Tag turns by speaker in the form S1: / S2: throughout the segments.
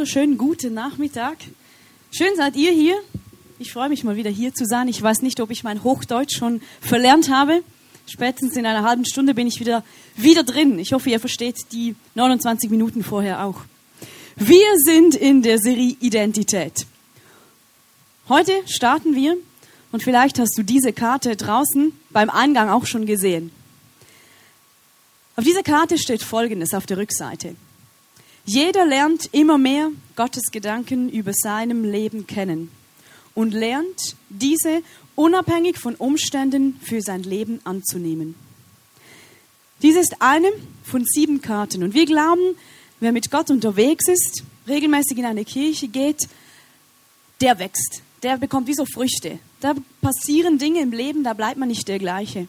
S1: wunderschönen guten Nachmittag. Schön seid ihr hier. Ich freue mich mal wieder hier zu sein. Ich weiß nicht, ob ich mein Hochdeutsch schon verlernt habe. Spätestens in einer halben Stunde bin ich wieder, wieder drin. Ich hoffe, ihr versteht die 29 Minuten vorher auch. Wir sind in der Serie Identität. Heute starten wir und vielleicht hast du diese Karte draußen beim Eingang auch schon gesehen. Auf dieser Karte steht Folgendes auf der Rückseite. Jeder lernt immer mehr Gottes Gedanken über seinem Leben kennen und lernt, diese unabhängig von Umständen für sein Leben anzunehmen. Dies ist eine von sieben Karten und wir glauben, wer mit Gott unterwegs ist, regelmäßig in eine Kirche geht, der wächst, der bekommt wie so Früchte. Da passieren Dinge im Leben, da bleibt man nicht der gleiche.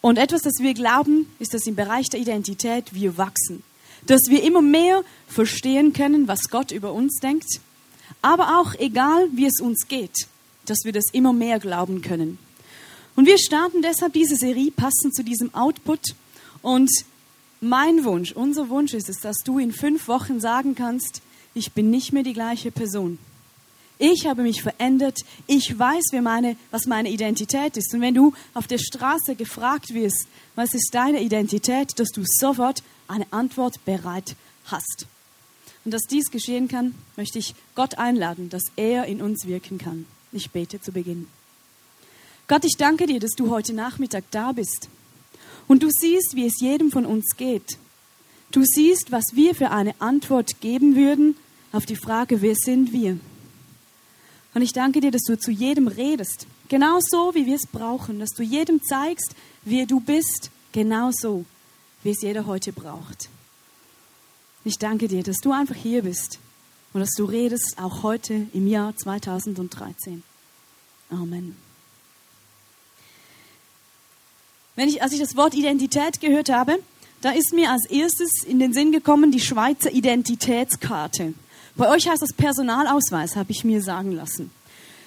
S1: Und etwas, das wir glauben, ist, dass im Bereich der Identität wir wachsen dass wir immer mehr verstehen können, was Gott über uns denkt, aber auch egal, wie es uns geht, dass wir das immer mehr glauben können. Und wir starten deshalb diese Serie passend zu diesem Output. Und mein Wunsch, unser Wunsch ist es, dass du in fünf Wochen sagen kannst, ich bin nicht mehr die gleiche Person. Ich habe mich verändert. Ich weiß, meine, was meine Identität ist. Und wenn du auf der Straße gefragt wirst, was ist deine Identität, dass du sofort eine Antwort bereit hast. Und dass dies geschehen kann, möchte ich Gott einladen, dass er in uns wirken kann. Ich bete zu Beginn. Gott, ich danke dir, dass du heute Nachmittag da bist. Und du siehst, wie es jedem von uns geht. Du siehst, was wir für eine Antwort geben würden auf die Frage, wer sind wir? Und ich danke dir, dass du zu jedem redest, genauso wie wir es brauchen, dass du jedem zeigst, wer du bist, genauso wie es jeder heute braucht. Ich danke dir, dass du einfach hier bist und dass du redest, auch heute im Jahr 2013. Amen. Wenn ich, als ich das Wort Identität gehört habe, da ist mir als erstes in den Sinn gekommen die Schweizer Identitätskarte. Bei euch heißt das Personalausweis, habe ich mir sagen lassen.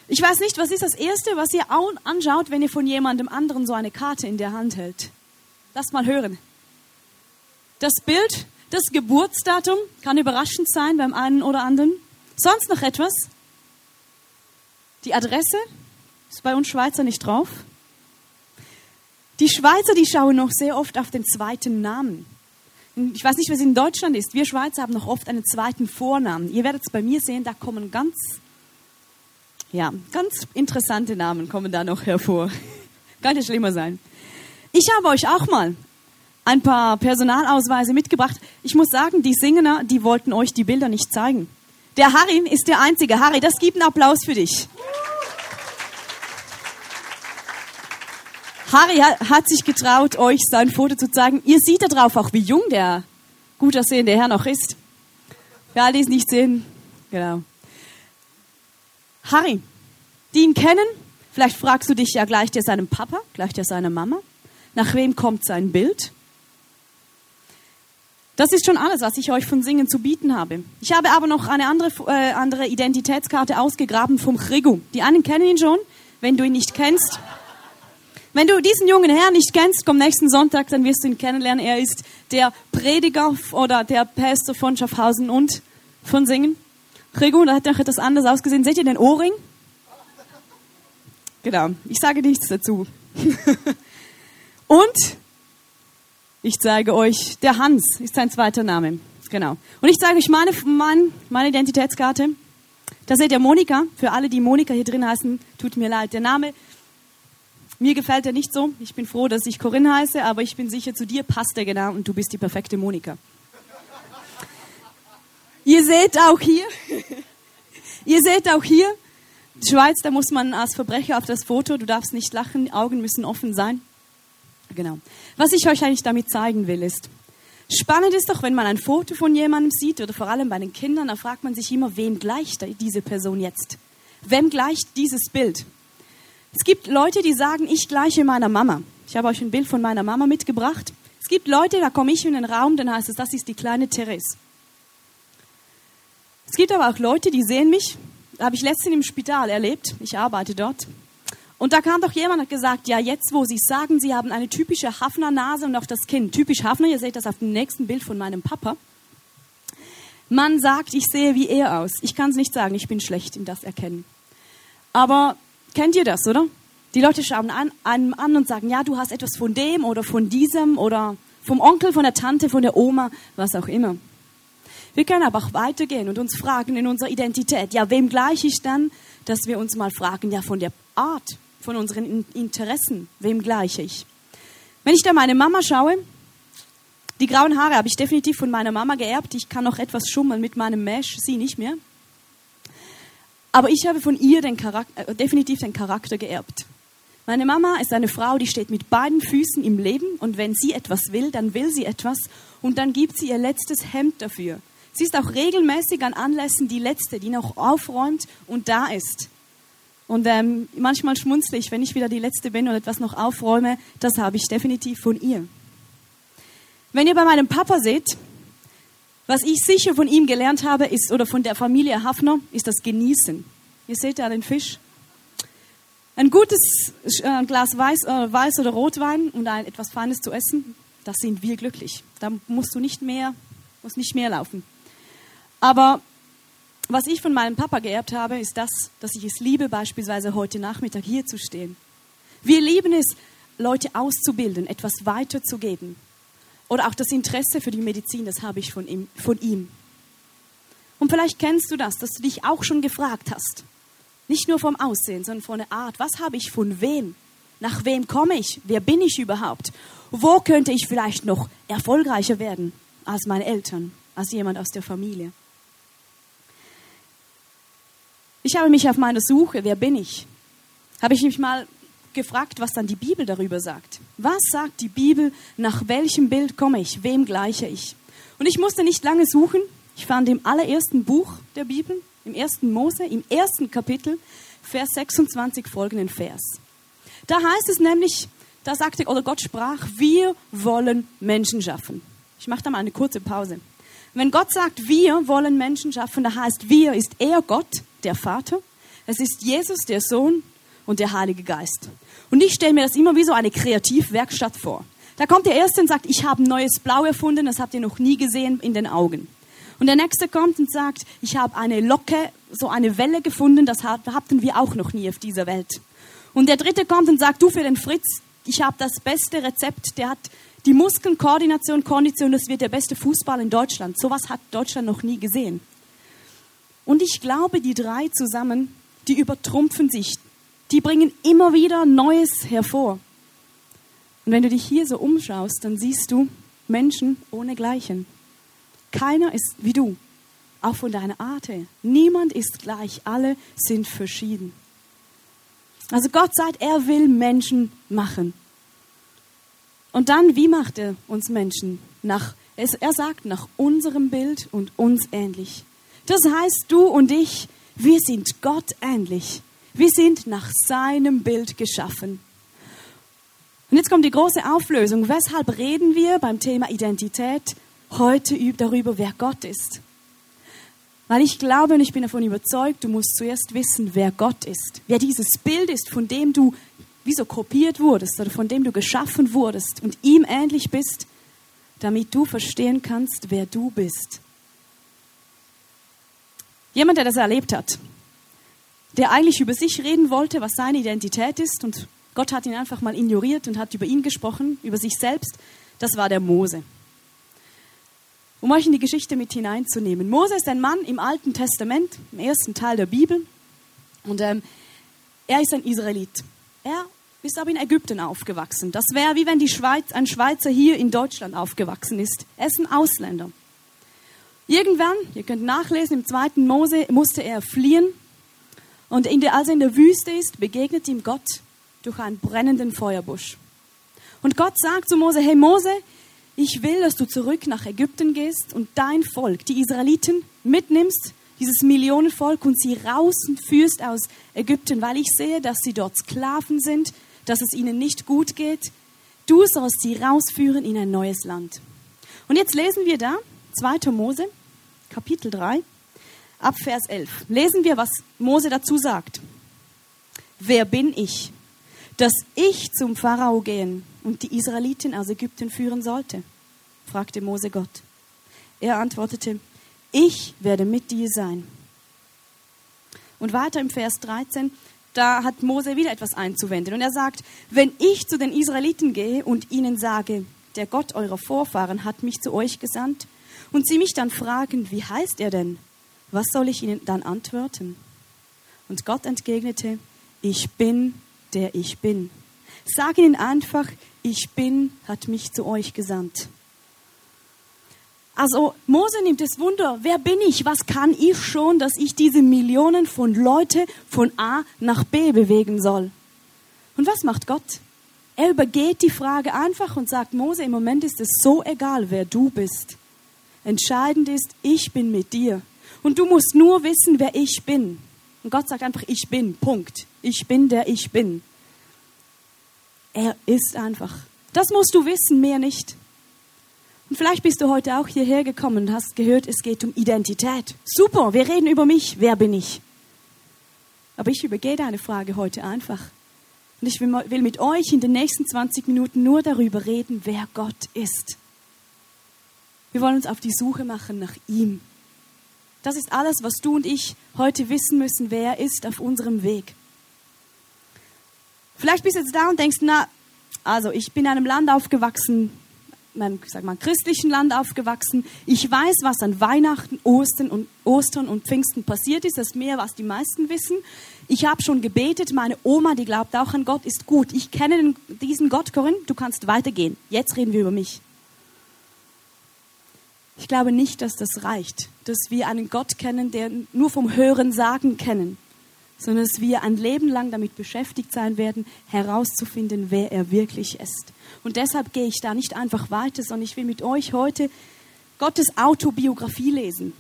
S1: Ich weiß nicht, was ist das Erste, was ihr anschaut, wenn ihr von jemandem anderen so eine Karte in der Hand hält? Lass mal hören. Das Bild, das Geburtsdatum kann überraschend sein beim einen oder anderen. Sonst noch etwas? Die Adresse ist bei uns Schweizer nicht drauf. Die Schweizer, die schauen noch sehr oft auf den zweiten Namen. Ich weiß nicht, was in Deutschland ist. Wir Schweizer haben noch oft einen zweiten Vornamen. Ihr werdet es bei mir sehen, da kommen ganz, ja, ganz interessante Namen kommen da noch hervor. Kann ja schlimmer sein. Ich habe euch auch mal ein paar Personalausweise mitgebracht. Ich muss sagen, die Singer, die wollten euch die Bilder nicht zeigen. Der Harry ist der Einzige. Harry, das gibt einen Applaus für dich. Harry hat sich getraut, euch sein Foto zu zeigen. Ihr seht da drauf auch, wie jung der gut aussehende Herr noch ist. Für alle, die es nicht sehen, genau. Harry, die ihn kennen, vielleicht fragst du dich ja gleich der seinem Papa, gleich der seiner Mama. Nach wem kommt sein Bild? Das ist schon alles, was ich euch von Singen zu bieten habe. Ich habe aber noch eine andere, äh, andere Identitätskarte ausgegraben vom Chrigu. Die einen kennen ihn schon, wenn du ihn nicht kennst. Wenn du diesen jungen Herrn nicht kennst, komm nächsten Sonntag, dann wirst du ihn kennenlernen. Er ist der Prediger oder der Pastor von Schaffhausen und von Singen. Chrigu, da hat noch etwas anders ausgesehen. Seht ihr den Ohrring? Genau, ich sage nichts dazu. und ich zeige euch, der Hans ist sein zweiter Name. Genau. Und ich zeige euch meine, meine, meine Identitätskarte. Da seht ihr Monika. Für alle, die Monika hier drin heißen, tut mir leid. Der Name, mir gefällt er nicht so. Ich bin froh, dass ich Corinne heiße, aber ich bin sicher, zu dir passt er genau und du bist die perfekte Monika. ihr seht auch hier, ihr seht auch hier, Schweiz, da muss man als Verbrecher auf das Foto, du darfst nicht lachen, Augen müssen offen sein. Genau. Was ich euch eigentlich damit zeigen will, ist, spannend ist doch, wenn man ein Foto von jemandem sieht oder vor allem bei den Kindern, da fragt man sich immer, wem gleicht diese Person jetzt? Wem gleicht dieses Bild? Es gibt Leute, die sagen, ich gleiche meiner Mama. Ich habe euch ein Bild von meiner Mama mitgebracht. Es gibt Leute, da komme ich in den Raum, dann heißt es, das ist die kleine Therese. Es gibt aber auch Leute, die sehen mich, habe ich letztens im Spital erlebt, ich arbeite dort, und da kam doch jemand und hat gesagt, ja, jetzt wo Sie sagen, Sie haben eine typische Hafner-Nase und auch das Kinn. Typisch Hafner, ihr seht das auf dem nächsten Bild von meinem Papa. Man sagt, ich sehe wie er aus. Ich kann es nicht sagen, ich bin schlecht in das Erkennen. Aber kennt ihr das, oder? Die Leute schauen an, einem an und sagen, ja, du hast etwas von dem oder von diesem oder vom Onkel, von der Tante, von der Oma, was auch immer. Wir können aber auch weitergehen und uns fragen in unserer Identität, ja, wem gleich ich dann, dass wir uns mal fragen, ja, von der Art, von unseren Interessen, wem gleiche ich? Wenn ich da meine Mama schaue, die grauen Haare habe ich definitiv von meiner Mama geerbt. Ich kann noch etwas schummeln mit meinem Mesh, sie nicht mehr. Aber ich habe von ihr den Charakter, äh, definitiv den Charakter geerbt. Meine Mama ist eine Frau, die steht mit beiden Füßen im Leben und wenn sie etwas will, dann will sie etwas und dann gibt sie ihr letztes Hemd dafür. Sie ist auch regelmäßig an Anlässen die Letzte, die noch aufräumt und da ist. Und ähm, manchmal schmunzle ich, wenn ich wieder die Letzte bin und etwas noch aufräume. Das habe ich definitiv von ihr. Wenn ihr bei meinem Papa seht, was ich sicher von ihm gelernt habe, ist, oder von der Familie Hafner, ist das Genießen. Ihr seht ja den Fisch. Ein gutes äh, Glas Weiß, äh, Weiß oder Rotwein und ein etwas Feines zu essen, das sind wir glücklich. Da musst du nicht mehr, musst nicht mehr laufen. Aber was ich von meinem Papa geerbt habe, ist das, dass ich es liebe, beispielsweise heute Nachmittag hier zu stehen. Wir lieben es, Leute auszubilden, etwas weiterzugeben. Oder auch das Interesse für die Medizin, das habe ich von ihm, von ihm. Und vielleicht kennst du das, dass du dich auch schon gefragt hast, nicht nur vom Aussehen, sondern von der Art. Was habe ich von wem? Nach wem komme ich? Wer bin ich überhaupt? Wo könnte ich vielleicht noch erfolgreicher werden als meine Eltern, als jemand aus der Familie? Ich habe mich auf meiner Suche, wer bin ich? Habe ich mich mal gefragt, was dann die Bibel darüber sagt. Was sagt die Bibel, nach welchem Bild komme ich, wem gleiche ich? Und ich musste nicht lange suchen. Ich fand im allerersten Buch der Bibel, im ersten Mose, im ersten Kapitel, Vers 26 folgenden Vers. Da heißt es nämlich, da sagte, oder Gott sprach, wir wollen Menschen schaffen. Ich mache da mal eine kurze Pause. Wenn Gott sagt, wir wollen Menschen schaffen, da heißt wir ist er Gott, der Vater, es ist Jesus, der Sohn und der Heilige Geist. Und ich stelle mir das immer wie so eine Kreativwerkstatt vor. Da kommt der Erste und sagt, ich habe ein neues Blau erfunden, das habt ihr noch nie gesehen in den Augen. Und der Nächste kommt und sagt, ich habe eine Locke, so eine Welle gefunden, das hatten wir auch noch nie auf dieser Welt. Und der Dritte kommt und sagt, du für den Fritz, ich habe das beste Rezept, der hat die Muskeln, Koordination, Kondition, das wird der beste Fußball in Deutschland. Sowas hat Deutschland noch nie gesehen. Und ich glaube, die drei zusammen, die übertrumpfen sich. Die bringen immer wieder Neues hervor. Und wenn du dich hier so umschaust, dann siehst du Menschen ohne Gleichen. Keiner ist wie du, auch von deiner Art her. Niemand ist gleich, alle sind verschieden. Also Gott sagt, er will Menschen machen. Und dann, wie macht er uns Menschen? Nach, er sagt, nach unserem Bild und uns ähnlich. Das heißt, du und ich, wir sind Gott ähnlich. Wir sind nach seinem Bild geschaffen. Und jetzt kommt die große Auflösung. Weshalb reden wir beim Thema Identität heute darüber, wer Gott ist. Weil ich glaube und ich bin davon überzeugt, du musst zuerst wissen, wer Gott ist. Wer dieses Bild ist, von dem du wie so kopiert wurdest oder von dem du geschaffen wurdest und ihm ähnlich bist, damit du verstehen kannst, wer du bist. Jemand, der das erlebt hat, der eigentlich über sich reden wollte, was seine Identität ist und Gott hat ihn einfach mal ignoriert und hat über ihn gesprochen, über sich selbst, das war der Mose um euch in die Geschichte mit hineinzunehmen. Mose ist ein Mann im Alten Testament, im ersten Teil der Bibel. Und ähm, er ist ein Israelit. Er ist aber in Ägypten aufgewachsen. Das wäre wie wenn die Schweiz, ein Schweizer hier in Deutschland aufgewachsen ist. Er ist ein Ausländer. Irgendwann, ihr könnt nachlesen, im zweiten Mose musste er fliehen. Und der, als er in der Wüste ist, begegnet ihm Gott durch einen brennenden Feuerbusch. Und Gott sagt zu Mose, hey Mose, ich will, dass du zurück nach Ägypten gehst und dein Volk, die Israeliten, mitnimmst, dieses Millionenvolk, und sie rausführst aus Ägypten, weil ich sehe, dass sie dort Sklaven sind, dass es ihnen nicht gut geht. Du sollst sie rausführen in ein neues Land. Und jetzt lesen wir da 2. Mose, Kapitel 3, ab Vers 11. Lesen wir, was Mose dazu sagt. Wer bin ich, dass ich zum Pharao gehen und die Israeliten aus Ägypten führen sollte? fragte Mose Gott. Er antwortete, ich werde mit dir sein. Und weiter im Vers 13, da hat Mose wieder etwas einzuwenden. Und er sagt, wenn ich zu den Israeliten gehe und ihnen sage, der Gott eurer Vorfahren hat mich zu euch gesandt, und sie mich dann fragen, wie heißt er denn? Was soll ich ihnen dann antworten? Und Gott entgegnete, ich bin, der ich bin. Sag ihnen einfach, ich bin, hat mich zu euch gesandt. Also Mose nimmt das Wunder, wer bin ich, was kann ich schon, dass ich diese Millionen von Leute von A nach B bewegen soll. Und was macht Gott? Er übergeht die Frage einfach und sagt, Mose, im Moment ist es so egal, wer du bist. Entscheidend ist, ich bin mit dir. Und du musst nur wissen, wer ich bin. Und Gott sagt einfach, ich bin, Punkt. Ich bin der ich bin. Er ist einfach. Das musst du wissen, mehr nicht. Und vielleicht bist du heute auch hierher gekommen und hast gehört, es geht um Identität. Super, wir reden über mich. Wer bin ich? Aber ich übergehe deine Frage heute einfach. Und ich will mit euch in den nächsten 20 Minuten nur darüber reden, wer Gott ist. Wir wollen uns auf die Suche machen nach ihm. Das ist alles, was du und ich heute wissen müssen, wer er ist auf unserem Weg. Vielleicht bist du jetzt da und denkst, na, also ich bin in einem Land aufgewachsen, meinem, sag mal, christlichen Land aufgewachsen. Ich weiß, was an Weihnachten, Ostern und, Ostern und Pfingsten passiert ist. Das ist mehr, was die meisten wissen. Ich habe schon gebetet. Meine Oma, die glaubt auch an Gott, ist gut. Ich kenne diesen Gott, Corinne. Du kannst weitergehen. Jetzt reden wir über mich. Ich glaube nicht, dass das reicht, dass wir einen Gott kennen, der nur vom Hören sagen kennen, sondern dass wir ein Leben lang damit beschäftigt sein werden, herauszufinden, wer er wirklich ist. Und deshalb gehe ich da nicht einfach weiter, sondern ich will mit euch heute Gottes Autobiografie lesen.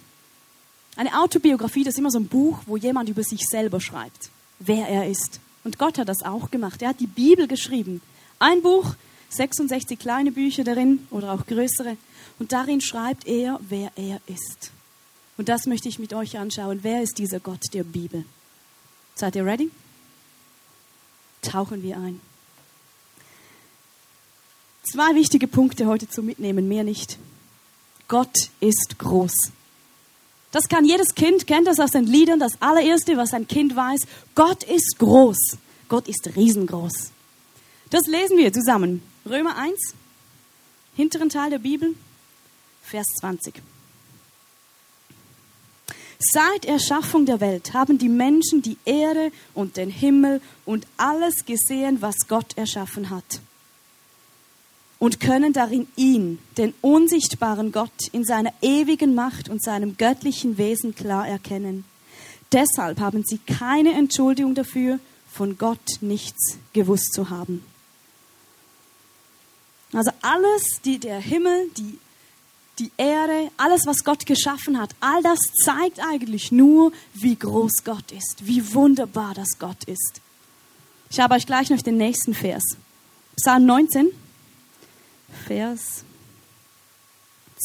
S1: Eine Autobiografie, das ist immer so ein Buch, wo jemand über sich selber schreibt, wer er ist. Und Gott hat das auch gemacht. Er hat die Bibel geschrieben. Ein Buch, 66 kleine Bücher darin oder auch größere. Und darin schreibt er, wer er ist. Und das möchte ich mit euch anschauen. Wer ist dieser Gott der Bibel? Seid ihr ready? Tauchen wir ein. Zwei wichtige Punkte heute zu mitnehmen, mehr nicht. Gott ist groß. Das kann jedes Kind, kennt das aus den Liedern, das allererste, was ein Kind weiß. Gott ist groß. Gott ist riesengroß. Das lesen wir zusammen. Römer 1, hinteren Teil der Bibel, Vers 20. Seit Erschaffung der Welt haben die Menschen die Erde und den Himmel und alles gesehen, was Gott erschaffen hat und können darin ihn, den unsichtbaren Gott, in seiner ewigen Macht und seinem göttlichen Wesen klar erkennen. Deshalb haben sie keine Entschuldigung dafür, von Gott nichts gewusst zu haben. Also alles, die, der Himmel, die, die Erde, alles, was Gott geschaffen hat, all das zeigt eigentlich nur, wie groß Gott ist, wie wunderbar das Gott ist. Ich habe euch gleich noch den nächsten Vers. Psalm 19. Vers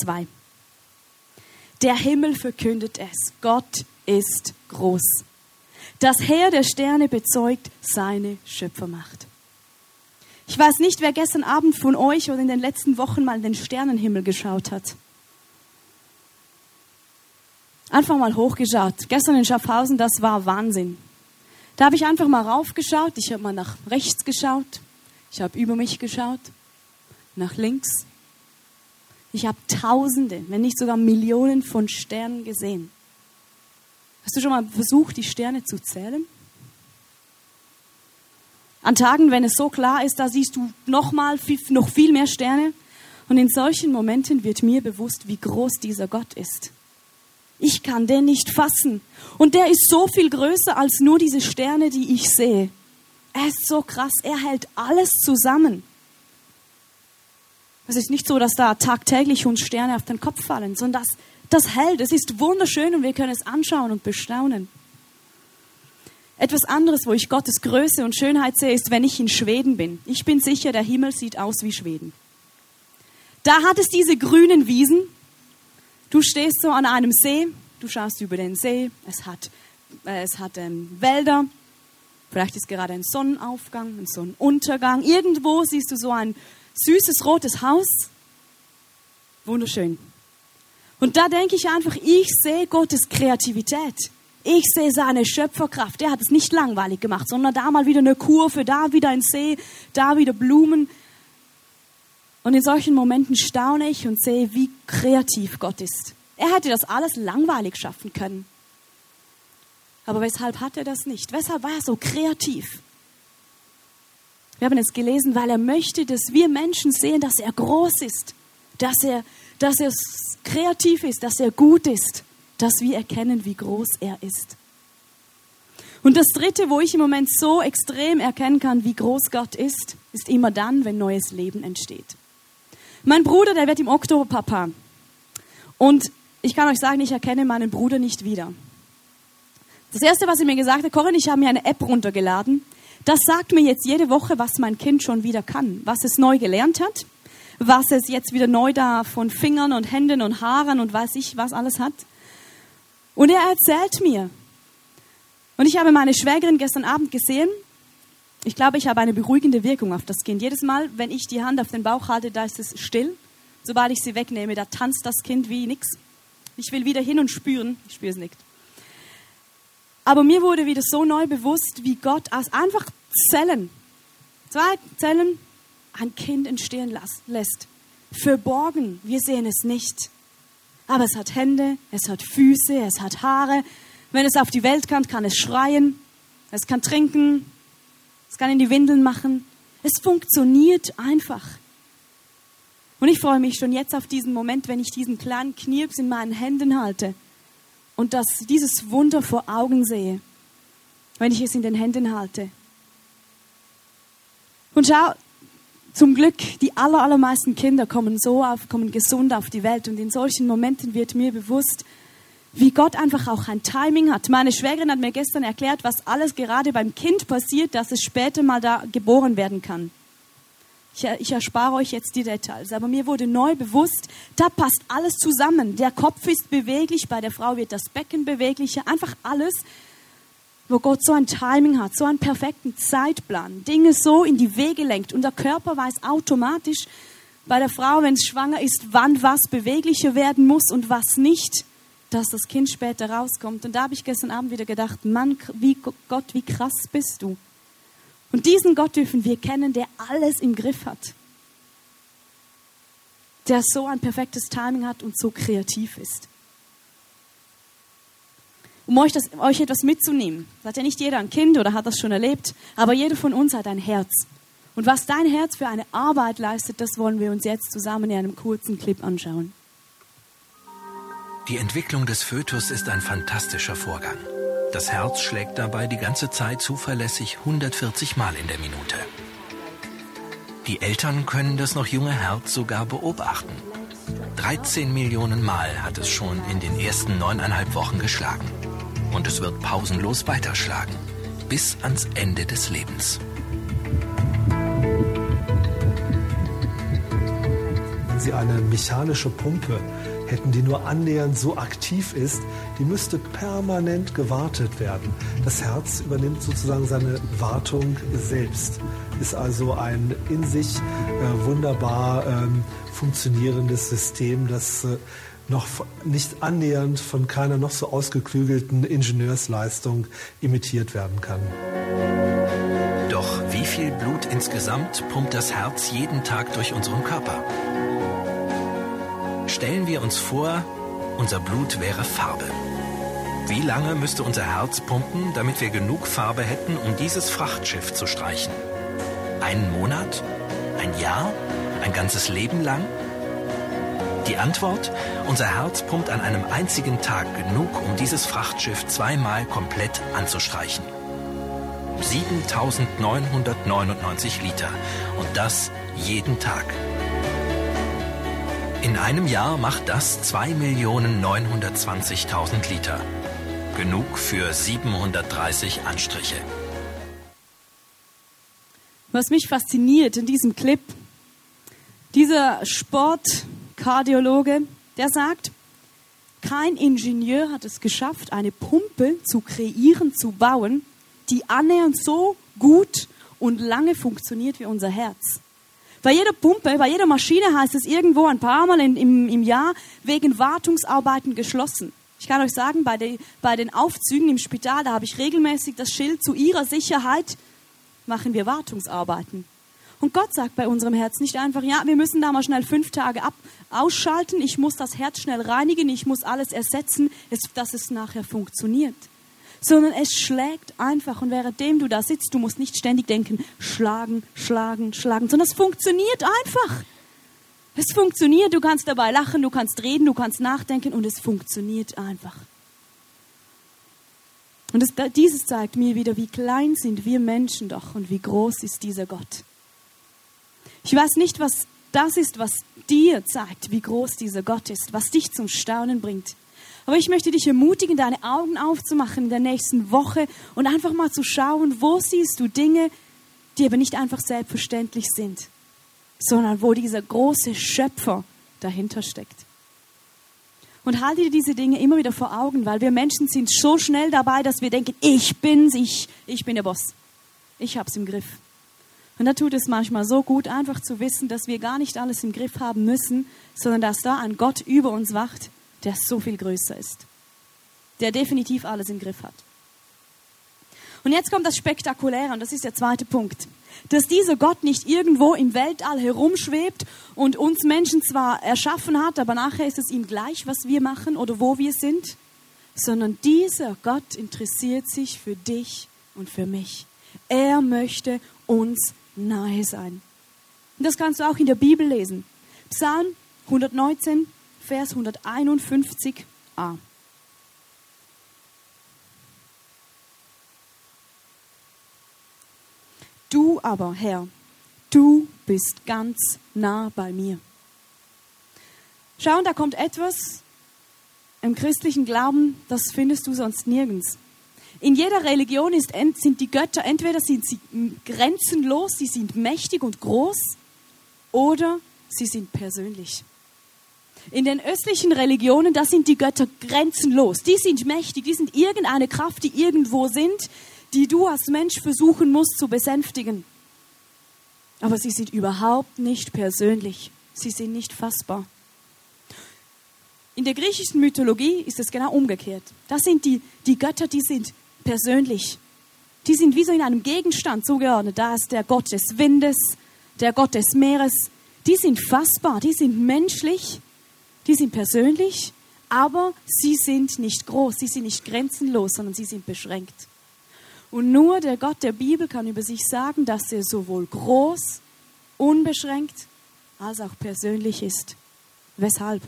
S1: 2. Der Himmel verkündet es, Gott ist groß. Das Heer der Sterne bezeugt seine Schöpfermacht. Ich weiß nicht, wer gestern Abend von euch oder in den letzten Wochen mal in den Sternenhimmel geschaut hat. Einfach mal hochgeschaut. Gestern in Schaffhausen, das war Wahnsinn. Da habe ich einfach mal raufgeschaut, ich habe mal nach rechts geschaut, ich habe über mich geschaut, nach links. Ich habe Tausende, wenn nicht sogar Millionen von Sternen gesehen. Hast du schon mal versucht, die Sterne zu zählen? An Tagen, wenn es so klar ist, da siehst du noch mal viel, noch viel mehr Sterne. Und in solchen Momenten wird mir bewusst, wie groß dieser Gott ist. Ich kann den nicht fassen. Und der ist so viel größer als nur diese Sterne, die ich sehe. Er ist so krass. Er hält alles zusammen. Es ist nicht so, dass da tagtäglich uns Sterne auf den Kopf fallen, sondern das, das hält. Es ist wunderschön und wir können es anschauen und bestaunen. Etwas anderes, wo ich Gottes Größe und Schönheit sehe, ist, wenn ich in Schweden bin. Ich bin sicher, der Himmel sieht aus wie Schweden. Da hat es diese grünen Wiesen. Du stehst so an einem See, du schaust über den See, es hat, äh, es hat ähm, Wälder, vielleicht ist gerade ein Sonnenaufgang, ein Sonnenuntergang. Irgendwo siehst du so ein süßes rotes Haus. Wunderschön. Und da denke ich einfach, ich sehe Gottes Kreativität. Ich sehe seine Schöpferkraft. Der hat es nicht langweilig gemacht, sondern da mal wieder eine Kurve, da wieder ein See, da wieder Blumen. Und in solchen Momenten staune ich und sehe, wie kreativ Gott ist. Er hätte das alles langweilig schaffen können. Aber weshalb hat er das nicht? Weshalb war er so kreativ? Wir haben es gelesen, weil er möchte, dass wir Menschen sehen, dass er groß ist, dass er, dass er kreativ ist, dass er gut ist, dass wir erkennen, wie groß er ist. Und das Dritte, wo ich im Moment so extrem erkennen kann, wie groß Gott ist, ist immer dann, wenn neues Leben entsteht. Mein Bruder, der wird im Oktober Papa. Und ich kann euch sagen, ich erkenne meinen Bruder nicht wieder. Das Erste, was er mir gesagt hat, Corinne, ich habe mir eine App runtergeladen. Das sagt mir jetzt jede Woche, was mein Kind schon wieder kann, was es neu gelernt hat, was es jetzt wieder neu da von Fingern und Händen und Haaren und weiß ich was alles hat. Und er erzählt mir. Und ich habe meine Schwägerin gestern Abend gesehen. Ich glaube, ich habe eine beruhigende Wirkung auf das Kind. Jedes Mal, wenn ich die Hand auf den Bauch halte, da ist es still. Sobald ich sie wegnehme, da tanzt das Kind wie nix. Ich will wieder hin und spüren. Ich spüre es nicht. Aber mir wurde wieder so neu bewusst, wie Gott aus einfach Zellen, zwei Zellen, ein Kind entstehen lässt. Verborgen, wir sehen es nicht. Aber es hat Hände, es hat Füße, es hat Haare. Wenn es auf die Welt kommt, kann es schreien, es kann trinken, es kann in die Windeln machen. Es funktioniert einfach. Und ich freue mich schon jetzt auf diesen Moment, wenn ich diesen kleinen Knirps in meinen Händen halte und das, dieses Wunder vor Augen sehe, wenn ich es in den Händen halte. Und schau, zum Glück, die aller, allermeisten Kinder kommen so auf, kommen gesund auf die Welt. Und in solchen Momenten wird mir bewusst, wie Gott einfach auch ein Timing hat. Meine Schwägerin hat mir gestern erklärt, was alles gerade beim Kind passiert, dass es später mal da geboren werden kann. Ich, ich erspare euch jetzt die Details, aber mir wurde neu bewusst, da passt alles zusammen. Der Kopf ist beweglich, bei der Frau wird das Becken beweglicher, einfach alles wo Gott so ein Timing hat, so einen perfekten Zeitplan, Dinge so in die Wege lenkt und der Körper weiß automatisch bei der Frau, wenn es schwanger ist, wann was beweglicher werden muss und was nicht, dass das Kind später rauskommt. Und da habe ich gestern Abend wieder gedacht, Mann, wie Gott, wie krass bist du. Und diesen Gott dürfen wir kennen, der alles im Griff hat. Der so ein perfektes Timing hat und so kreativ ist um euch, das, euch etwas mitzunehmen. Das hat ja nicht jeder ein Kind oder hat das schon erlebt, aber jeder von uns hat ein Herz. Und was dein Herz für eine Arbeit leistet, das wollen wir uns jetzt zusammen in einem kurzen Clip anschauen.
S2: Die Entwicklung des Fötus ist ein fantastischer Vorgang. Das Herz schlägt dabei die ganze Zeit zuverlässig 140 Mal in der Minute. Die Eltern können das noch junge Herz sogar beobachten. 13 Millionen Mal hat es schon in den ersten neuneinhalb Wochen geschlagen und es wird pausenlos weiterschlagen bis ans Ende des Lebens.
S3: Wenn Sie eine mechanische Pumpe hätten, die nur annähernd so aktiv ist, die müsste permanent gewartet werden. Das Herz übernimmt sozusagen seine Wartung selbst, ist also ein in sich äh, wunderbar ähm, funktionierendes System, das äh, noch nicht annähernd von keiner noch so ausgeklügelten Ingenieursleistung imitiert werden kann.
S2: Doch wie viel Blut insgesamt pumpt das Herz jeden Tag durch unseren Körper? Stellen wir uns vor, unser Blut wäre Farbe. Wie lange müsste unser Herz pumpen, damit wir genug Farbe hätten, um dieses Frachtschiff zu streichen? Einen Monat? Ein Jahr? Ein ganzes Leben lang? Die Antwort? Unser Herz pumpt an einem einzigen Tag genug, um dieses Frachtschiff zweimal komplett anzustreichen. 7999 Liter. Und das jeden Tag. In einem Jahr macht das 2.920.000 Liter. Genug für 730 Anstriche.
S1: Was mich fasziniert in diesem Clip, dieser Sport, Kardiologe, der sagt, kein Ingenieur hat es geschafft, eine Pumpe zu kreieren, zu bauen, die annähernd so gut und lange funktioniert wie unser Herz. Bei jeder Pumpe, bei jeder Maschine heißt es irgendwo ein paar Mal in, im, im Jahr wegen Wartungsarbeiten geschlossen. Ich kann euch sagen, bei, de, bei den Aufzügen im Spital, da habe ich regelmäßig das Schild zu ihrer Sicherheit, machen wir Wartungsarbeiten. Und Gott sagt bei unserem Herz nicht einfach, ja, wir müssen da mal schnell fünf Tage ab, ausschalten, ich muss das Herz schnell reinigen, ich muss alles ersetzen, dass es nachher funktioniert. Sondern es schlägt einfach und währenddem du da sitzt, du musst nicht ständig denken, schlagen, schlagen, schlagen, sondern es funktioniert einfach. Es funktioniert, du kannst dabei lachen, du kannst reden, du kannst nachdenken und es funktioniert einfach. Und das, dieses zeigt mir wieder, wie klein sind wir Menschen doch und wie groß ist dieser Gott. Ich weiß nicht, was das ist, was dir zeigt, wie groß dieser Gott ist, was dich zum Staunen bringt. Aber ich möchte dich ermutigen, deine Augen aufzumachen in der nächsten Woche und einfach mal zu schauen, wo siehst du Dinge, die aber nicht einfach selbstverständlich sind, sondern wo dieser große Schöpfer dahinter steckt. Und halte dir diese Dinge immer wieder vor Augen, weil wir Menschen sind so schnell dabei, dass wir denken, ich bin's, ich, ich bin der Boss. Ich hab's im Griff. Und da tut es manchmal so gut, einfach zu wissen, dass wir gar nicht alles im Griff haben müssen, sondern dass da ein Gott über uns wacht, der so viel größer ist, der definitiv alles im Griff hat. Und jetzt kommt das Spektakuläre, und das ist der zweite Punkt. Dass dieser Gott nicht irgendwo im Weltall herumschwebt und uns Menschen zwar erschaffen hat, aber nachher ist es ihm gleich, was wir machen oder wo wir sind, sondern dieser Gott interessiert sich für dich und für mich. Er möchte uns nahe sein. Und das kannst du auch in der Bibel lesen. Psalm 119, Vers 151a. Du aber, Herr, du bist ganz nah bei mir. Schau, da kommt etwas im christlichen Glauben, das findest du sonst nirgends. In jeder Religion ist, sind die Götter, entweder sind sie grenzenlos, sie sind mächtig und groß, oder sie sind persönlich. In den östlichen Religionen, da sind die Götter grenzenlos. Die sind mächtig, die sind irgendeine Kraft, die irgendwo sind, die du als Mensch versuchen musst zu besänftigen. Aber sie sind überhaupt nicht persönlich. Sie sind nicht fassbar. In der griechischen Mythologie ist es genau umgekehrt. Das sind die, die Götter, die sind persönlich. Die sind wie so in einem Gegenstand zugeordnet. Da ist der Gott des Windes, der Gott des Meeres. Die sind fassbar, die sind menschlich, die sind persönlich, aber sie sind nicht groß, sie sind nicht grenzenlos, sondern sie sind beschränkt. Und nur der Gott der Bibel kann über sich sagen, dass er sowohl groß, unbeschränkt als auch persönlich ist. Weshalb?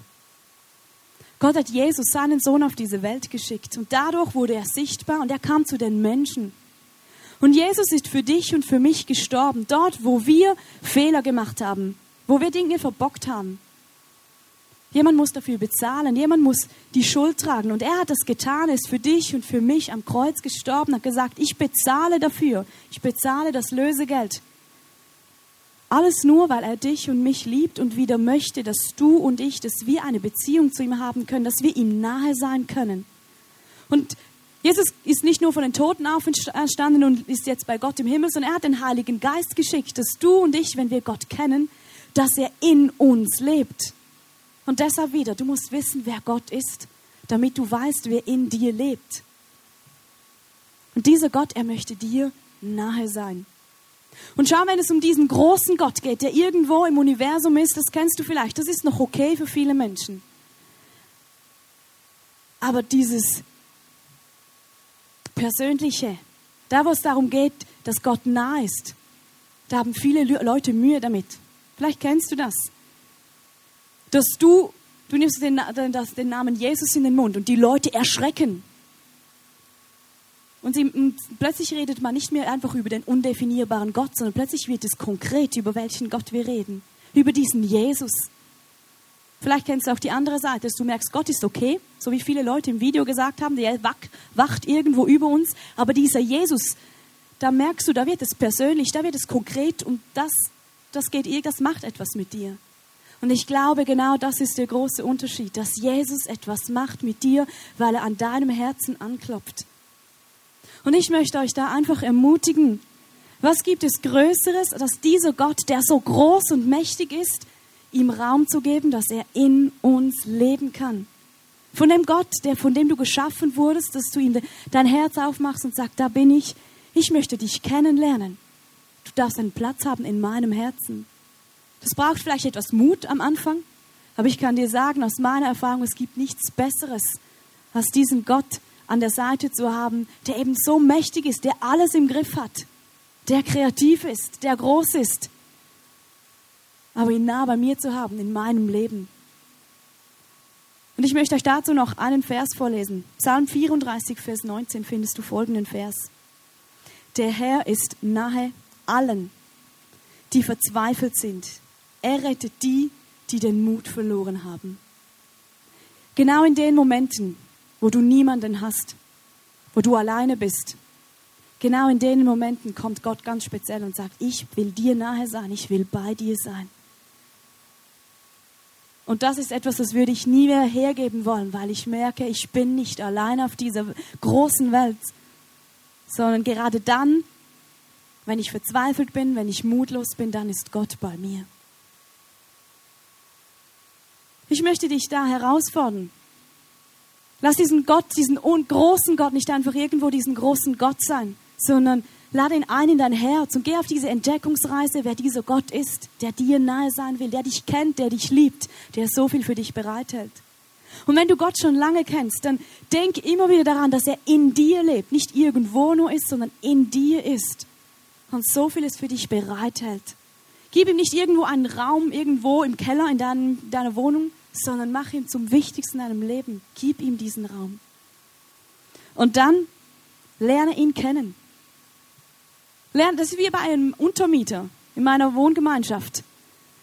S1: Gott hat Jesus, seinen Sohn, auf diese Welt geschickt und dadurch wurde er sichtbar und er kam zu den Menschen. Und Jesus ist für dich und für mich gestorben, dort, wo wir Fehler gemacht haben, wo wir Dinge verbockt haben. Jemand muss dafür bezahlen, jemand muss die Schuld tragen. Und er hat das getan, ist für dich und für mich am Kreuz gestorben, hat gesagt, ich bezahle dafür, ich bezahle das Lösegeld. Alles nur, weil er dich und mich liebt und wieder möchte, dass du und ich, dass wir eine Beziehung zu ihm haben können, dass wir ihm nahe sein können. Und Jesus ist nicht nur von den Toten auferstanden und ist jetzt bei Gott im Himmel, sondern er hat den Heiligen Geist geschickt, dass du und ich, wenn wir Gott kennen, dass er in uns lebt. Und deshalb wieder, du musst wissen, wer Gott ist, damit du weißt, wer in dir lebt. Und dieser Gott, er möchte dir nahe sein. Und schau, wenn es um diesen großen Gott geht, der irgendwo im Universum ist, das kennst du vielleicht, das ist noch okay für viele Menschen. Aber dieses Persönliche, da wo es darum geht, dass Gott nah ist, da haben viele Leute Mühe damit. Vielleicht kennst du das. Dass du, du nimmst den, den Namen Jesus in den Mund und die Leute erschrecken. Und, sie, und plötzlich redet man nicht mehr einfach über den undefinierbaren Gott, sondern plötzlich wird es konkret, über welchen Gott wir reden. Über diesen Jesus. Vielleicht kennst du auch die andere Seite, dass du merkst, Gott ist okay, so wie viele Leute im Video gesagt haben, der wacht irgendwo über uns, aber dieser Jesus, da merkst du, da wird es persönlich, da wird es konkret und das, das geht, das macht etwas mit dir. Und ich glaube, genau das ist der große Unterschied, dass Jesus etwas macht mit dir, weil er an deinem Herzen anklopft. Und ich möchte euch da einfach ermutigen, Was gibt es Größeres, als dieser Gott, der so groß und mächtig ist, ihm Raum zu geben, dass er in uns leben kann? Von dem Gott, der, von dem du geschaffen wurdest, dass du ihm dein Herz aufmachst und sagst, da bin ich, ich möchte dich kennenlernen. Du darfst einen Platz haben in meinem Herzen. Das braucht vielleicht etwas Mut am Anfang, aber ich kann dir sagen, aus meiner Erfahrung, es gibt nichts Besseres, als diesen Gott an der Seite zu haben, der eben so mächtig ist, der alles im Griff hat, der kreativ ist, der groß ist. Aber ihn nah bei mir zu haben in meinem Leben. Und ich möchte euch dazu noch einen Vers vorlesen. Psalm 34, Vers 19 findest du folgenden Vers. Der Herr ist nahe allen, die verzweifelt sind. Er rettet die, die den Mut verloren haben. Genau in den Momenten, wo du niemanden hast, wo du alleine bist, genau in den Momenten kommt Gott ganz speziell und sagt, ich will dir nahe sein, ich will bei dir sein. Und das ist etwas, das würde ich nie mehr hergeben wollen, weil ich merke, ich bin nicht allein auf dieser großen Welt, sondern gerade dann, wenn ich verzweifelt bin, wenn ich mutlos bin, dann ist Gott bei mir. Ich möchte dich da herausfordern. Lass diesen Gott, diesen großen Gott nicht einfach irgendwo diesen großen Gott sein, sondern lade ihn ein in dein Herz und geh auf diese Entdeckungsreise, wer dieser Gott ist, der dir nahe sein will, der dich kennt, der dich liebt, der so viel für dich bereithält. Und wenn du Gott schon lange kennst, dann denk immer wieder daran, dass er in dir lebt, nicht irgendwo nur ist, sondern in dir ist und so vieles für dich bereithält. Gib ihm nicht irgendwo einen Raum, irgendwo im Keller in deinem, deiner Wohnung, sondern mach ihn zum Wichtigsten in deinem Leben. Gib ihm diesen Raum. Und dann lerne ihn kennen. Lerne, das ist wie bei einem Untermieter in meiner Wohngemeinschaft.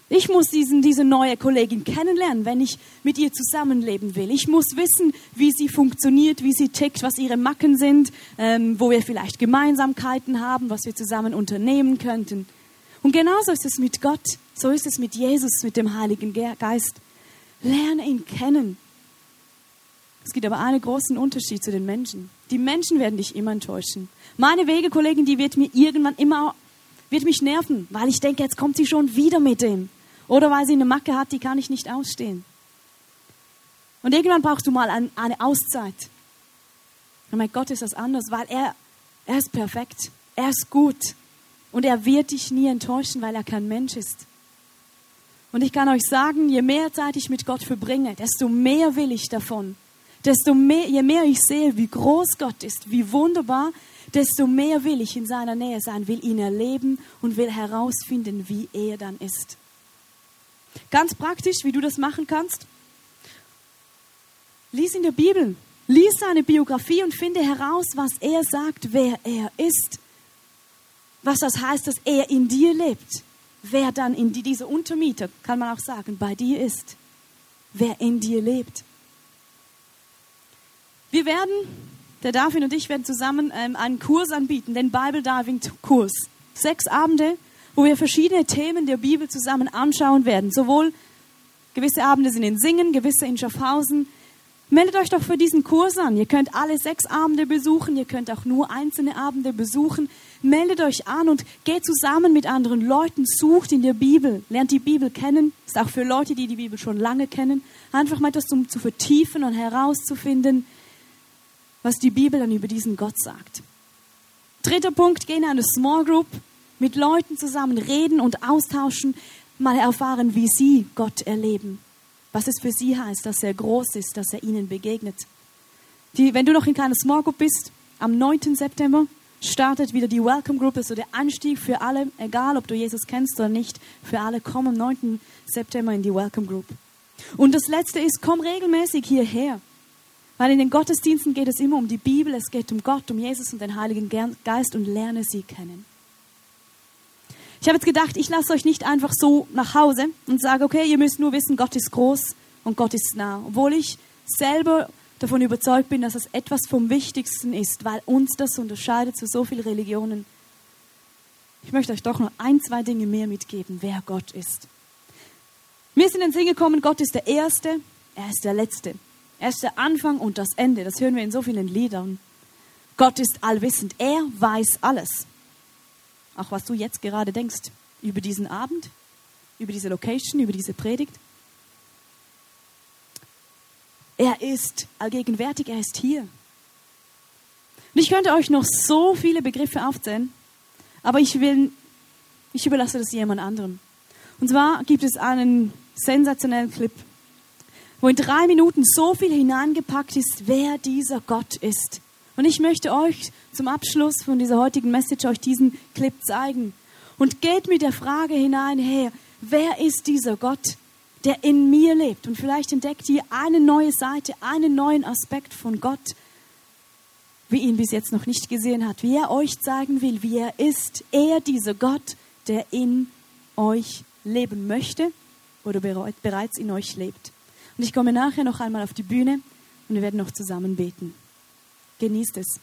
S1: Ich muss diesen, diese neue Kollegin kennenlernen, wenn ich mit ihr zusammenleben will. Ich muss wissen, wie sie funktioniert, wie sie tickt, was ihre Macken sind, ähm, wo wir vielleicht Gemeinsamkeiten haben, was wir zusammen unternehmen könnten. Und genauso ist es mit Gott, so ist es mit Jesus, mit dem Heiligen Geist. Lerne ihn kennen. Es gibt aber einen großen Unterschied zu den Menschen. Die Menschen werden dich immer enttäuschen. Meine Wegekollegin, die wird mir irgendwann immer, wird mich nerven, weil ich denke, jetzt kommt sie schon wieder mit dem. Oder weil sie eine Macke hat, die kann ich nicht ausstehen. Und irgendwann brauchst du mal eine Auszeit. Und mein Gott ist das anders, weil er, er ist perfekt. Er ist gut. Und er wird dich nie enttäuschen, weil er kein Mensch ist. Und ich kann euch sagen, je mehr Zeit ich mit Gott verbringe, desto mehr will ich davon. Desto mehr, je mehr ich sehe, wie groß Gott ist, wie wunderbar, desto mehr will ich in seiner Nähe sein, will ihn erleben und will herausfinden, wie er dann ist. Ganz praktisch, wie du das machen kannst. Lies in der Bibel, lies seine Biografie und finde heraus, was er sagt, wer er ist. Was das heißt, dass er in dir lebt wer dann in die, diese Untermieter, kann man auch sagen, bei dir ist, wer in dir lebt. Wir werden, der David und ich werden zusammen ähm, einen Kurs anbieten, den Bible Diving Kurs. Sechs Abende, wo wir verschiedene Themen der Bibel zusammen anschauen werden. Sowohl gewisse Abende sind in Singen, gewisse in Schaffhausen. Meldet euch doch für diesen Kurs an. Ihr könnt alle sechs Abende besuchen, ihr könnt auch nur einzelne Abende besuchen meldet euch an und geht zusammen mit anderen Leuten, sucht in der Bibel, lernt die Bibel kennen. Ist auch für Leute, die die Bibel schon lange kennen. Einfach mal das um zu vertiefen und herauszufinden, was die Bibel dann über diesen Gott sagt. Dritter Punkt, gehen in eine Small Group, mit Leuten zusammen reden und austauschen, mal erfahren, wie sie Gott erleben. Was es für sie heißt, dass er groß ist, dass er ihnen begegnet. Die, wenn du noch in keiner Small Group bist, am 9. September startet wieder die Welcome Group, so der Anstieg für alle, egal ob du Jesus kennst oder nicht, für alle, komm am 9. September in die Welcome Group. Und das letzte ist, komm regelmäßig hierher. Weil in den Gottesdiensten geht es immer um die Bibel, es geht um Gott, um Jesus und den Heiligen Geist und lerne sie kennen. Ich habe jetzt gedacht, ich lasse euch nicht einfach so nach Hause und sage, okay, ihr müsst nur wissen, Gott ist groß und Gott ist nah. Obwohl ich selber davon überzeugt bin, dass es etwas vom Wichtigsten ist, weil uns das unterscheidet zu so vielen Religionen. Ich möchte euch doch noch ein, zwei Dinge mehr mitgeben, wer Gott ist. Mir ist in den Sinn gekommen, Gott ist der Erste, er ist der Letzte. Er ist der Anfang und das Ende. Das hören wir in so vielen Liedern. Gott ist allwissend. Er weiß alles. auch was du jetzt gerade denkst über diesen Abend, über diese Location, über diese Predigt. Er ist allgegenwärtig, er ist hier. Und ich könnte euch noch so viele Begriffe aufzählen, aber ich will, ich überlasse das jemand anderem. Und zwar gibt es einen sensationellen Clip, wo in drei Minuten so viel hineingepackt ist, wer dieser Gott ist. Und ich möchte euch zum Abschluss von dieser heutigen Message euch diesen Clip zeigen. Und geht mit der Frage hinein, hey, wer ist dieser Gott, der in mir lebt? Und vielleicht entdeckt ihr eine neue Seite, einen neuen Aspekt von Gott, wie ihn bis jetzt noch nicht gesehen hat, wie er euch zeigen will, wie er ist. Er, dieser Gott, der in euch leben möchte oder bereits in euch lebt. Und ich komme nachher noch einmal auf die Bühne und wir werden noch zusammen beten. Genießt es.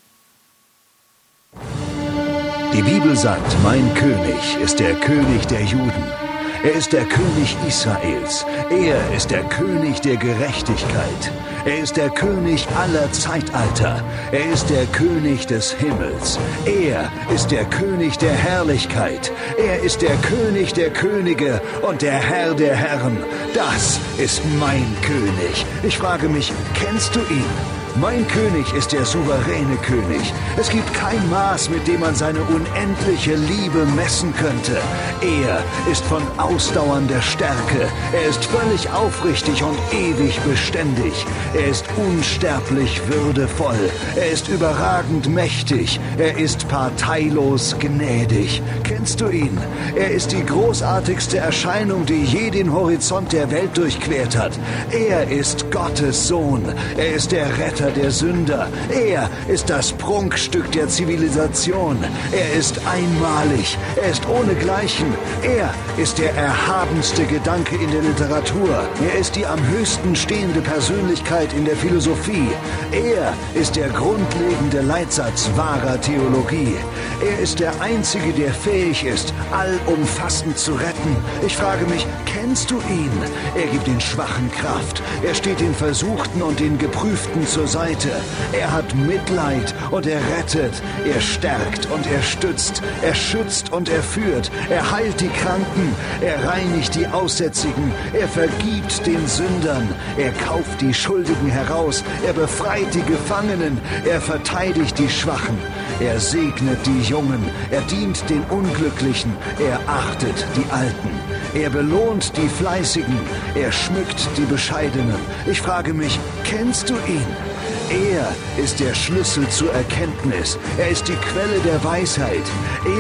S4: Die Bibel sagt, mein König ist der König der Juden. Er ist der König Israels. Er ist der König der Gerechtigkeit. Er ist der König aller Zeitalter. Er ist der König des Himmels. Er ist der König der Herrlichkeit. Er ist der König der Könige und der Herr der Herren. Das ist mein König. Ich frage mich, kennst du ihn? Mein König ist der souveräne König. Es gibt kein Maß, mit dem man seine unendliche Liebe messen könnte. Er ist von ausdauernder Stärke. Er ist völlig aufrichtig und ewig beständig. Er ist unsterblich würdevoll. Er ist überragend mächtig. Er ist parteilos gnädig. Kennst du ihn? Er ist die großartigste Erscheinung, die je den Horizont der Welt durchquert hat. Er ist Gottes Sohn. Er ist der Retter Retter der Sünder. Er ist das Prunkstück der Zivilisation. Er ist einmalig. Er ist ohnegleichen. Er ist der erhabenste Gedanke in der Literatur. Er ist die am höchsten stehende Persönlichkeit in der Philosophie. Er ist der grundlegende Leitsatz wahrer Theologie. Er ist der Einzige, der fähig ist, allumfassend zu retten. Ich frage mich, kennst du ihn? Er gibt den Schwachen Kraft. Er steht den Versuchten und den Geprüften zur Seite. Er hat Mitleid und er rettet. Er stärkt und er stützt. Er schützt und er führt. Er heilt die Kranken. Er reinigt die Aussätzigen. Er vergibt den Sündern. Er kauft die Schuldigen heraus. Er befreit die Gefangenen. Er verteidigt die Schwachen. Er segnet die Jungen. Er dient den Unglücklichen. Er achtet die Alten. Er belohnt die Fleißigen. Er schmückt die Bescheidenen. Ich frage mich, kennst du ihn? Er ist der Schlüssel zur Erkenntnis. Er ist die Quelle der Weisheit.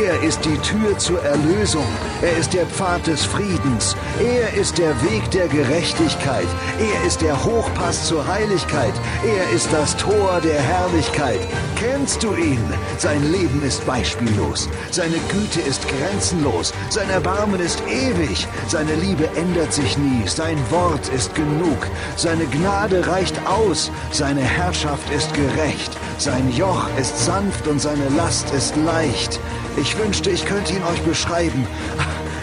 S4: Er ist die Tür zur Erlösung. Er ist der Pfad des Friedens. Er ist der Weg der Gerechtigkeit. Er ist der Hochpass zur Heiligkeit. Er ist das Tor der Herrlichkeit. Kennst du ihn? Sein Leben ist beispiellos. Seine Güte ist grenzenlos. Sein Erbarmen ist ewig. Seine Liebe ändert sich nie. Sein Wort ist genug. Seine Gnade reicht aus. Seine Herrschaft ist gerecht. Sein Joch ist sanft und seine Last ist leicht. Ich wünschte, ich könnte ihn euch beschreiben.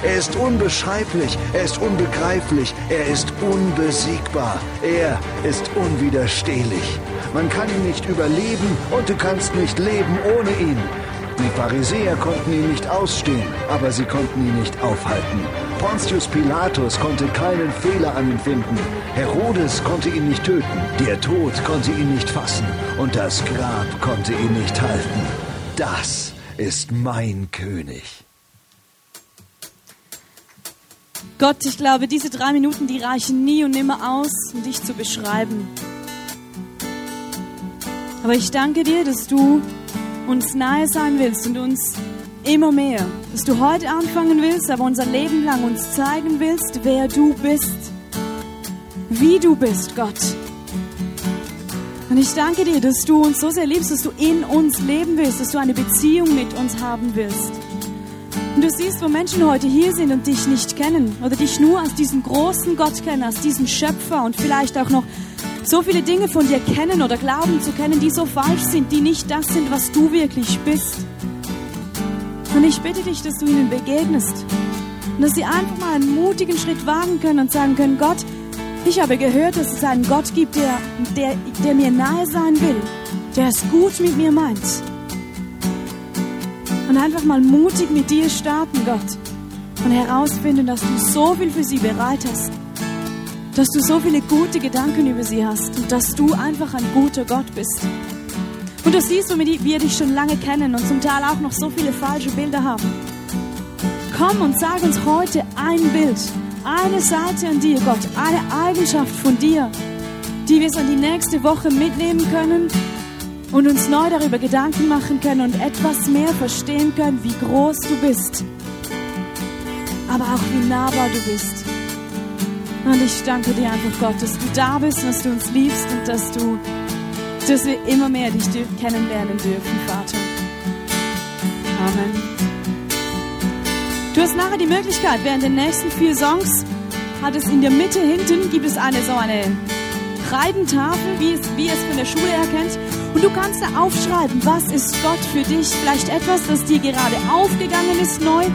S4: Er ist unbeschreiblich, er ist unbegreiflich, er ist unbesiegbar, er ist unwiderstehlich. Man kann ihn nicht überleben und du kannst nicht leben ohne ihn. Die Pharisäer konnten ihn nicht ausstehen, aber sie konnten ihn nicht aufhalten. Pontius Pilatus konnte keinen Fehler an ihm finden. Herodes konnte ihn nicht töten. Der Tod konnte ihn nicht fassen. Und das Grab konnte ihn nicht halten. Das ist mein König.
S1: Gott, ich glaube, diese drei Minuten, die reichen nie und nimmer aus, um dich zu beschreiben. Aber ich danke dir, dass du uns nahe sein willst und uns immer mehr. Dass du heute anfangen willst, aber unser Leben lang uns zeigen willst, wer du bist. Wie du bist, Gott. Und ich danke dir, dass du uns so sehr liebst, dass du in uns leben willst, dass du eine Beziehung mit uns haben willst. Und du siehst, wo Menschen heute hier sind und dich nicht kennen oder dich nur als diesen großen Gott kennen, als diesen Schöpfer und vielleicht auch noch so viele Dinge von dir kennen oder glauben zu kennen, die so falsch sind, die nicht das sind, was du wirklich bist. Und ich bitte dich, dass du ihnen begegnest und dass sie einfach mal einen mutigen Schritt wagen können und sagen können, Gott, ich habe gehört, dass es einen Gott gibt, der, der, der mir nahe sein will, der es gut mit mir meint. und einfach mal mutig mit dir starten, Gott. Und herausfinden, dass du so viel für sie bereit hast. Dass du so viele gute Gedanken über sie hast und dass du einfach ein guter Gott bist. Und du siehst, wie wir dich schon lange kennen und zum Teil auch noch so viele falsche Bilder haben. Komm und sag uns heute ein Bild, eine Seite an dir, Gott, eine Eigenschaft von dir, die wir so in die nächste Woche mitnehmen können und uns neu darüber Gedanken machen können und etwas mehr verstehen können, wie groß du bist, aber auch wie nahbar du bist. Und ich danke dir einfach, Gott, dass du da bist, dass du uns liebst und dass du, dass wir immer mehr dich kennenlernen dürfen, Vater. Amen. Du hast nachher die Möglichkeit, während den nächsten vier Songs hat es in der Mitte hinten gibt es eine so eine Kreidentafel, wie es, wie es von der Schule her kennt. Und du kannst da aufschreiben, was ist Gott für dich? Vielleicht etwas, das dir gerade aufgegangen ist neu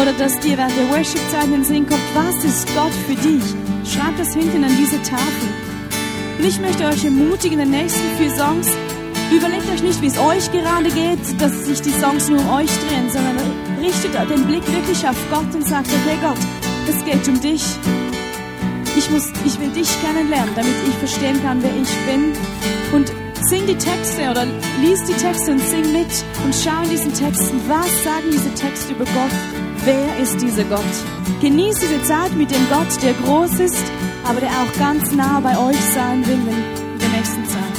S1: oder das dir während der Worship-Zeit in den Sinn kommt. Was ist Gott für dich? Schreib das hinten an diese Tafel. Und ich möchte euch ermutigen, in den nächsten vier Songs, überlegt euch nicht, wie es euch gerade geht, dass sich die Songs nur um euch drehen, sondern richtet den Blick wirklich auf Gott und sagt, okay Gott, es geht um dich. Ich, muss, ich will dich kennenlernen, damit ich verstehen kann, wer ich bin. Und sing die Texte oder lies die Texte und sing mit und schau in diesen Texten, was sagen diese Texte über Gott? Wer ist dieser Gott? Genieß diese Zeit mit dem Gott, der groß ist, aber der auch ganz nah bei euch sein will in der nächsten Zeit.